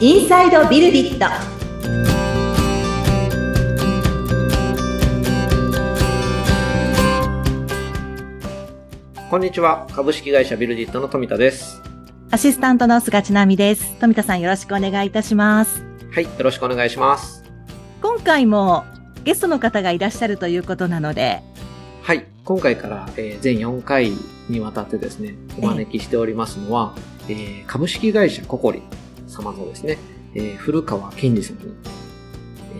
インサイドビルディットこんにちは。株式会社ビルディットの富田です。アシスタントの菅千奈美です富田さんよろしくお願いいたしますはい。よろしくお願いします。今回もゲストの方がいらっしゃるということなのではい。今回から、えー全4回にわたってですね、お招きしておりますのは、えー株式会社ココリ様のですね、えー古川健二さんに、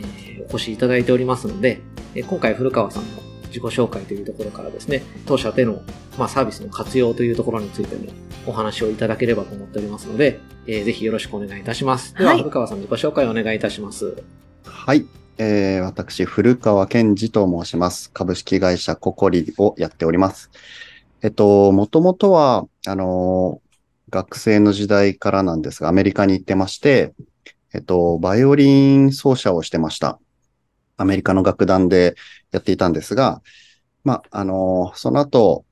えーお越しいただいておりますので、えー今回古川さんの自己紹介というところからですね、当社での、まあ、サービスの活用というところについてもお話をいただければと思っておりますので、えーぜひよろしくお願いいたします。では、はい古川さん自己紹介をお願いいたします。はい。えー、私、古川健二と申します。株式会社ココリをやっております。えっと、もともとは、あのー学生の時代からなんですが、アメリカに行ってまして、えっと、バイオリン奏者をしてました。アメリカの楽団でやっていたんですが、まあ、のその後、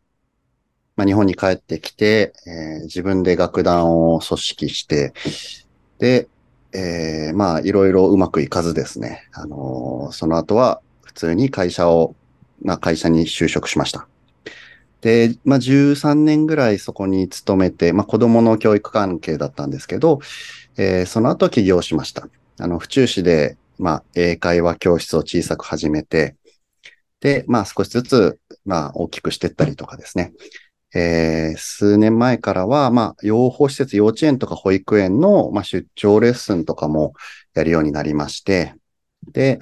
ま、日本に帰ってきて、えー自分で楽団を組織して、で、えーまあ、いろいろうまくいかずですね。あのその後は普通に会社を、まあ、会社に就職しました。で、まあ、13年ぐらいそこに勤めて、まあ、子供の教育関係だったんですけど、えーその後起業しました。あの、府中市で、まあ、英会話教室を小さく始めて、で、まあ、少しずつ、まあ、大きくしていったりとかですね。えー数年前からは、まあ、養護施設、幼稚園とか保育園の、まあ、出張レッスンとかもやるようになりまして、で、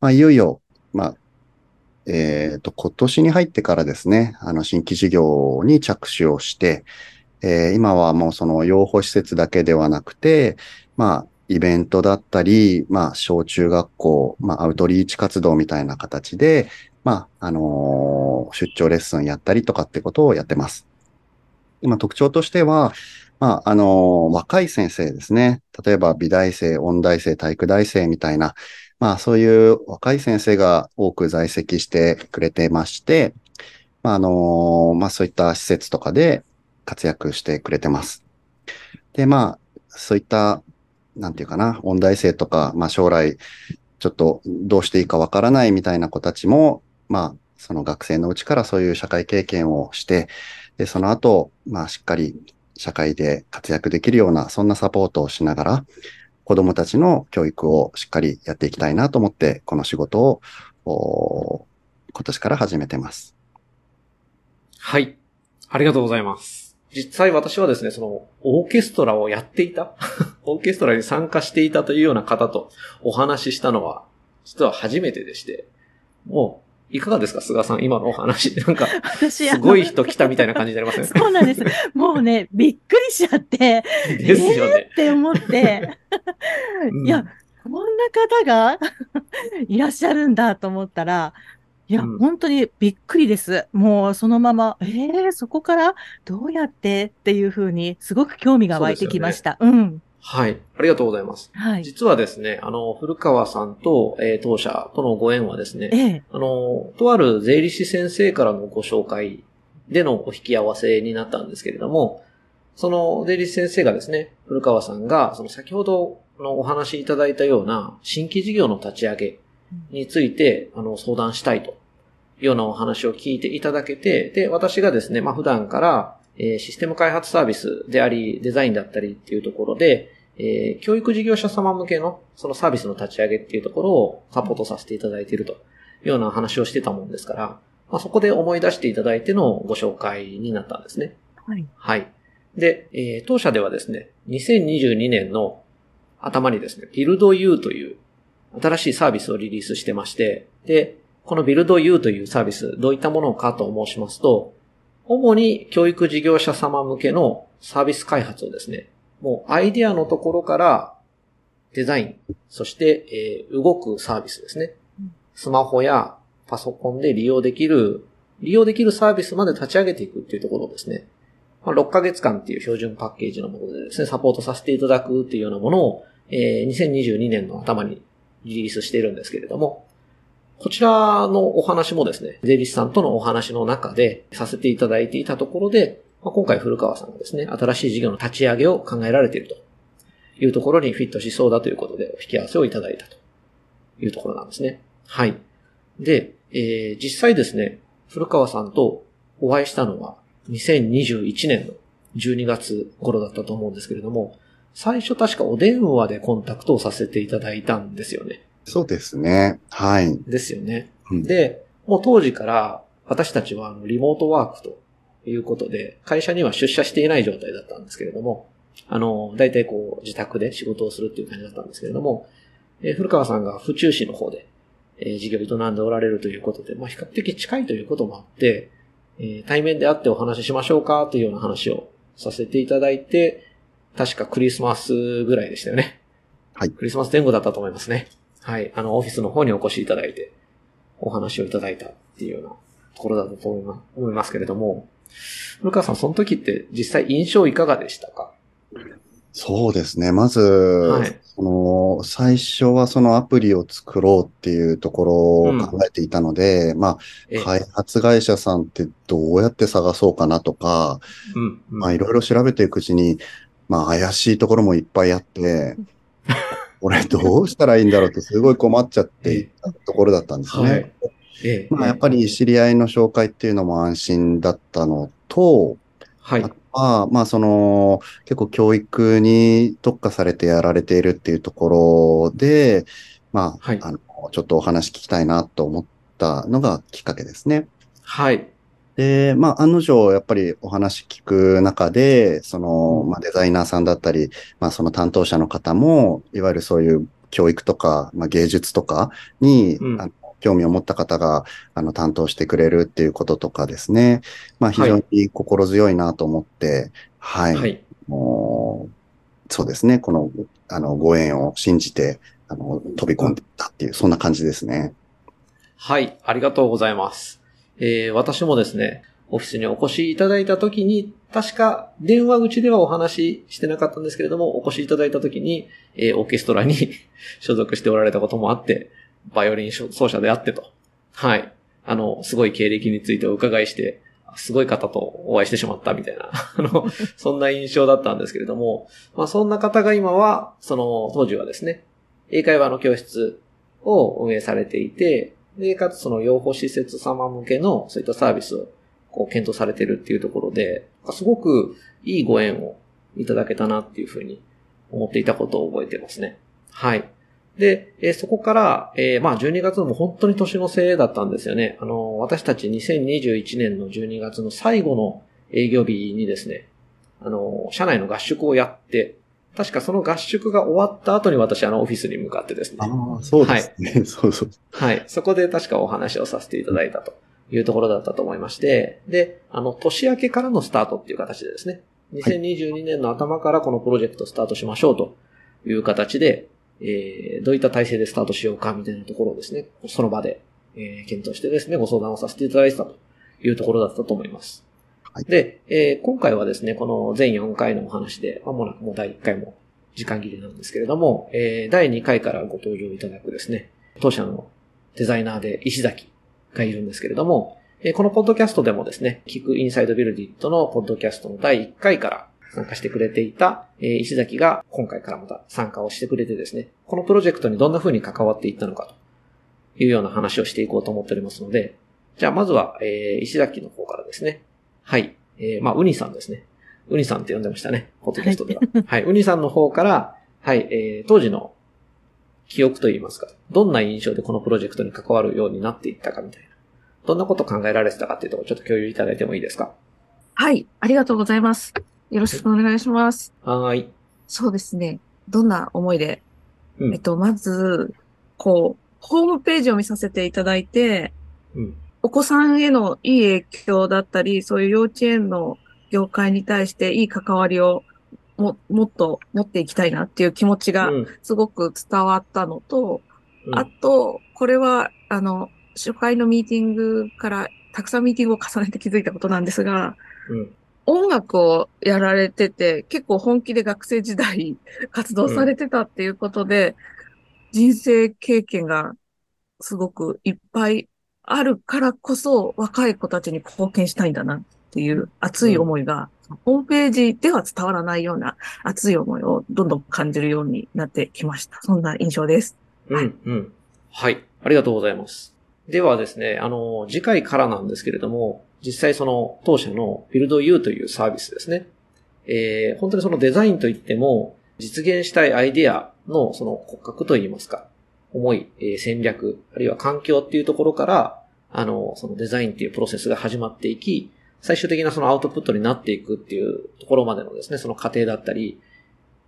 まあ、いよいよ、まあ、えっと、今年に入ってからですね、あの、新規事業に着手をして、えー今はもうその養護施設だけではなくて、まあ、イベントだったり、まあ、小中学校、まあ、アウトリーチ活動みたいな形で、まあ、あのー出張レッスンやったりとかってことをやってます。今特徴としては、まあ、あのー若い先生ですね。例えば美大生、音大生、体育大生みたいな、まあ、そういう若い先生が多く在籍してくれてまして、まあ、あのまあ、そういった施設とかで活躍してくれてます。で、まあ、そういった、なんていうかな、音大生とか、まあ、将来、ちょっとどうしていいかわからないみたいな子たちも、まあ、その学生のうちからそういう社会経験をして、で、その後、まあ、しっかり社会で活躍できるような、そんなサポートをしながら、子供たちの教育をしっかりやっていきたいなと思って、この仕事を、今年から始めてます。はい。ありがとうございます。実際私はですね、その、オーケストラをやっていた？オーケストラに参加していたというような方とお話ししたのは、実は初めてでして、もう、いかがですか菅さん、今のお話。なんか、私すごい人来たみたいな感じになりません？そうなんですもうねびっくりしちゃってですよね。って思ってうんいやこんな方が いらっしゃるんだと思ったら、いや、うん本当にびっくりです。もうそのまま、えー、そこからどうやってっていうふうに、すごく興味が湧いてきました。うん。はい。ありがとうございます。はい。実はですね、あの、古川さんと、えー当社とのご縁はですね、ええあの、とある税理士先生からのご紹介でのお引き合わせになったんですけれども、その税理士先生がですね、古川さんが、その先ほどのお話しいただいたような新規事業の立ち上げについて、あの、相談したいというようなお話を聞いていただけて、で、私がですね、まあ、普段から、えーシステム開発サービスであり、デザインだったりっていうところで、えー教育事業者様向けのそのサービスの立ち上げっていうところをサポートさせていただいているというような話をしてたもんですから、まあ、そこで思い出していただいてのご紹介になったんですね。はい。はい。で、えー当社ではですね、2022年の頭にですね、Build You という新しいサービスをリリースしてまして、で、この Build You というサービス、どういったものかと申しますと、主に教育事業者様向けのサービス開発をですね、もうアイデアのところからデザイン、そして、えー動くサービスですねうん。スマホやパソコンで利用できる、利用できるサービスまで立ち上げていくっていうところをですね、まあ、6ヶ月間っていう標準パッケージのものでですね、サポートさせていただくっていうようなものを、えー2022年の頭にリリースしているんですけれども、こちらのお話もですね、税理士さんとのお話の中でさせていただいていたところで、まあ、今回古川さんがですね、新しい事業の立ち上げを考えられているというところにフィットしそうだということで、お引き合わせをいただいたというところなんですね。はい。で、えー、実際ですね、古川さんとお会いしたのは2021年の12月頃だったと思うんですけれども、最初確かお電話でコンタクトをさせていただいたんですよね。そうですね。はい。ですよね。うん、で、もう当時から私たちはリモートワークということで、会社には出社していない状態だったんですけれども、あの、大体こう自宅で仕事をするっていう感じだったんですけれども、えー、古川さんが府中市の方で、えー、事業を営んでおられるということで、まあ比較的近いということもあって、えー、対面で会ってお話ししましょうかというような話をさせていただいて、確かクリスマスぐらいでしたよね。はい。クリスマス前後だったと思いますね。はい。あの、オフィスの方にお越しいただいて、お話をいただいたっていうようなところだと思いますけれども、古川さん、その時って実際印象いかがでしたか？そうですね。まず、はい、その、最初はそのアプリを作ろうっていうところを考えていたので、うん、まあ、開発会社さんってどうやって探そうかなとか、うんうん、まあ、いろいろ調べていくうちに、まあ、怪しいところもいっぱいあって、俺どうしたらいいんだろうってすごい困っちゃっていたところだったんですね。はいええ、まあ、やっぱり知り合いの紹介っていうのも安心だったのと、はい。は、まあ、その、結構教育に特化されてやられているっていうところで、まあ、はい、あの、ちょっとお話聞きたいなと思ったのがきっかけですね。はい。で、まあ、案の定、やっぱりお話聞く中で、その、まあ、デザイナーさんだったり、まあ、その担当者の方も、いわゆるそういう教育とか、まあ、芸術とかに、うん、あの興味を持った方が、あの、担当してくれるっていうこととかですね。まあ、非常に心強いなと思って、はい。はい、もうそうですね。この、あの、ご縁を信じて、あの、飛び込んでいったっていう、そんな感じですね。はい。ありがとうございます。えー、私もですね、オフィスにお越しいただいたときに、確か電話口ではお話ししてなかったんですけれども、お越しいただいたときに、えー、オーケストラに 所属しておられたこともあって、バイオリン奏者であってと。はい。あの、すごい経歴についてお伺いして、すごい方とお会いしてしまったみたいな、あの、そんな印象だったんですけれども、まあそんな方が今は、その当時はですね、英会話の教室を運営されていて、で、かつその養護施設様向けのそういったサービスをこう検討されてるっていうところで、すごくいいご縁をいただけたなっていうふうに思っていたことを覚えてますね。はい。で、え、そこから、えー、まあ12月も本当に年のせいだったんですよね。あの、私たち2021年の12月の最後の営業日にですね、あの、社内の合宿をやって、確かその合宿が終わった後に私あのオフィスに向かってですね。ああ、そうですね。はい、そうそう。はい。そこで確かお話をさせていただいたというところだったと思いまして、で、あの、年明けからのスタートっていう形でですね、2022年の頭からこのプロジェクトスタートしましょうという形で、えー、どういった体制でスタートしようかみたいなところをですね、その場で、えー、検討してですね、ご相談をさせていただいてたというところだったと思います。はい、で、えー、今回はですね、この全4回のお話で、まもなくもう第1回も時間切れなんですけれども、えー、第2回からご登場いただくですね、当社のデザイナーで石崎がいるんですけれども、えー、このポッドキャストでもですね、聞くインサイドビルディットのポッドキャストの第1回から参加してくれていた、えー、石崎が今回からまた参加をしてくれてですね、このプロジェクトにどんな風に関わっていったのかというような話をしていこうと思っておりますので、じゃあまずは、えー、石崎の方からですね。はい。えー、まあ、ウニさんですね。ウニさんって呼んでましたね。ポッドキャストでは。はい、はい。ウニさんの方から、はい、えー、当時の記憶といいますか、どんな印象でこのプロジェクトに関わるようになっていったかみたいな。どんなこと考えられてたかっていうところちょっと共有いただいてもいいですか？はい、ありがとうございます。よろしくお願いします。はい。そうですね。どんな思いで、うん、えっと、まず、こう、ホームページを見させていただいて、うん、お子さんへのいい影響だったり、そういう幼稚園の業界に対していい関わりをももっと持っていきたいなっていう気持ちがすごく伝わったのと、うん、あと、これは、あの、初回のミーティングからたくさんミーティングを重ねて気づいたことなんですが、うん、音楽をやられてて、結構本気で学生時代 活動されてたっていうことで、うん、人生経験がすごくいっぱいあるからこそ若い子たちに貢献したいんだなっていう熱い思いが、うん、ホームページでは伝わらないような熱い思いをどんどん感じるようになってきました。そんな印象です。うん、うん。はい。ありがとうございます。ではですね、あの、次回からなんですけれども、実際その当社の BuildU というサービスですね。えー、本当にそのデザインといっても、実現したいアイデアのその骨格といいますか、思い、え、戦略、あるいは環境っていうところから、あの、そのデザインっていうプロセスが始まっていき、最終的なそのアウトプットになっていくっていうところまでのですね、その過程だったり、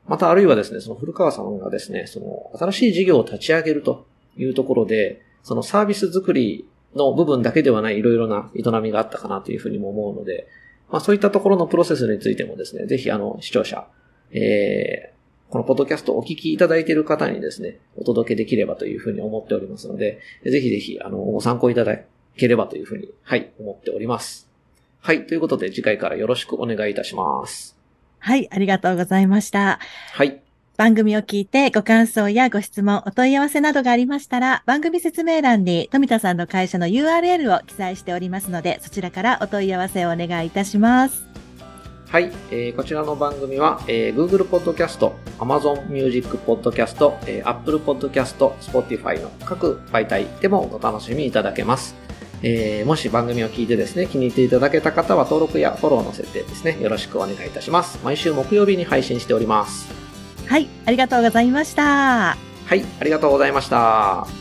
またあるいはですね、その古川さんがですね、その新しい事業を立ち上げるというところで、そのサービス作りの部分だけではないいろいろな営みがあったかなというふうにも思うので、まあそういったところのプロセスについてもですね、ぜひあの視聴者、えー、このポッドキャストをお聞きいただいている方にですね、お届けできればというふうに思っておりますので、ぜひぜひ、あの、ご参考いただければというふうに、はい、思っております。はい、ということで次回からよろしくお願いいたします。はい、ありがとうございました。はい。番組を聞いてご感想やご質問、お問い合わせなどがありましたら、番組説明欄に富田さんの会社の URL を記載しておりますので、そちらからお問い合わせをお願いいたします。はい、えー、こちらの番組は、えー、Google Podcast、Amazon Music Podcast、えー、Apple Podcast、Spotify の各媒体でもお楽しみいただけます。えー、もし番組を聞いてですね、気に入っていただけた方は登録やフォローの設定ですね、よろしくお願いいたします。毎週木曜日に配信しております。はい、ありがとうございました。はい、ありがとうございました。